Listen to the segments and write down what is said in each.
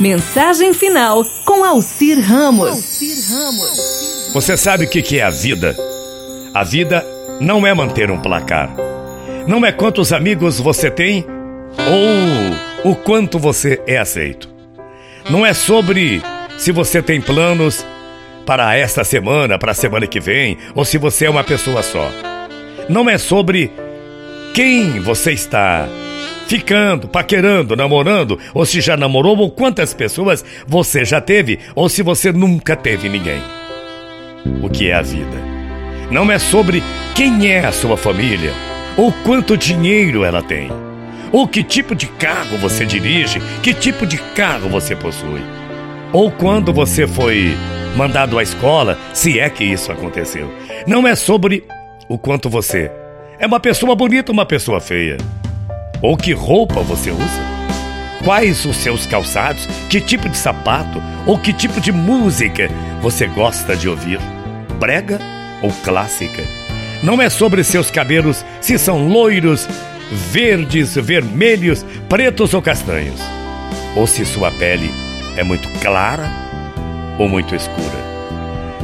Mensagem final com Alcir Ramos. Você sabe o que é a vida? A vida não é manter um placar. Não é quantos amigos você tem ou o quanto você é aceito. Não é sobre se você tem planos para esta semana, para a semana que vem, ou se você é uma pessoa só. Não é sobre quem você está ficando, paquerando, namorando, ou se já namorou, ou quantas pessoas você já teve, ou se você nunca teve ninguém. O que é a vida? Não é sobre quem é a sua família, ou quanto dinheiro ela tem, ou que tipo de carro você dirige, que tipo de carro você possui, ou quando você foi mandado à escola, se é que isso aconteceu. Não é sobre o quanto você é uma pessoa bonita ou uma pessoa feia. Ou que roupa você usa? Quais os seus calçados? Que tipo de sapato? Ou que tipo de música você gosta de ouvir? Brega ou clássica? Não é sobre seus cabelos se são loiros, verdes, vermelhos, pretos ou castanhos. Ou se sua pele é muito clara ou muito escura.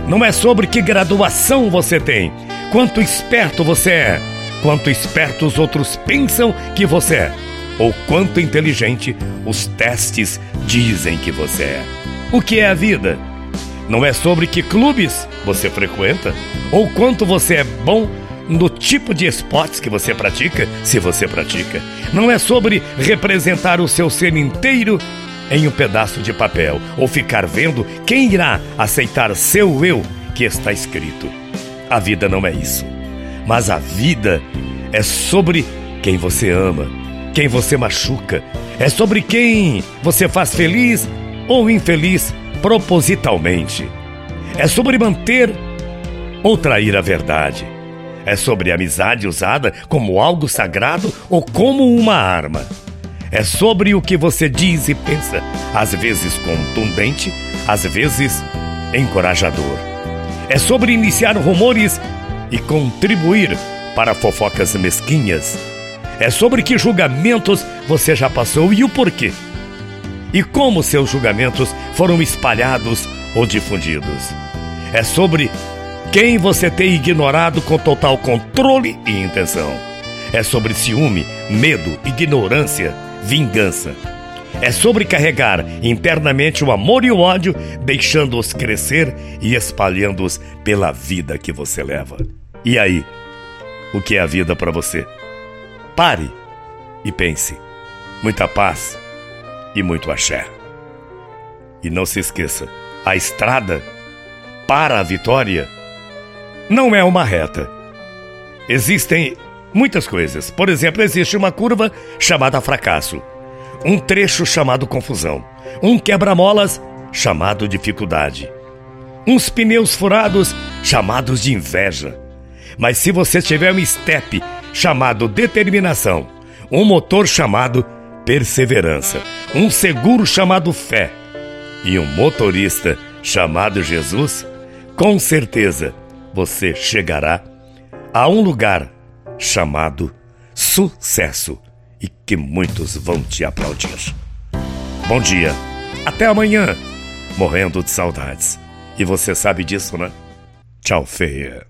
Não é sobre que graduação você tem, quanto esperto você é quanto esperto os outros pensam que você é, ou quanto inteligente os testes dizem que você é. O que é a vida? Não é sobre que clubes você frequenta, ou quanto você é bom no tipo de esportes que você pratica, se você pratica. Não é sobre representar o seu ser inteiro em um pedaço de papel, ou ficar vendo quem irá aceitar seu eu que está escrito. A vida não é isso mas a vida é sobre quem você ama, quem você machuca, é sobre quem você faz feliz ou infeliz propositalmente. É sobre manter ou trair a verdade. É sobre amizade usada como algo sagrado ou como uma arma. É sobre o que você diz e pensa, às vezes contundente, às vezes encorajador. É sobre iniciar rumores e contribuir para fofocas mesquinhas. É sobre que julgamentos você já passou e o porquê. E como seus julgamentos foram espalhados ou difundidos. É sobre quem você tem ignorado com total controle e intenção. É sobre ciúme, medo, ignorância, vingança. É sobre carregar internamente o amor e o ódio, deixando-os crescer e espalhando-os pela vida que você leva. E aí? O que é a vida para você? Pare e pense. Muita paz e muito axé. E não se esqueça: a estrada para a vitória não é uma reta. Existem muitas coisas. Por exemplo, existe uma curva chamada fracasso um trecho chamado confusão, um quebra-molas chamado dificuldade, uns pneus furados chamados de inveja. Mas se você tiver um step chamado determinação, um motor chamado perseverança, um seguro chamado fé e um motorista chamado Jesus, com certeza você chegará a um lugar chamado sucesso e que muitos vão te aplaudir. Bom dia, até amanhã, morrendo de saudades. E você sabe disso, né? Tchau, feia.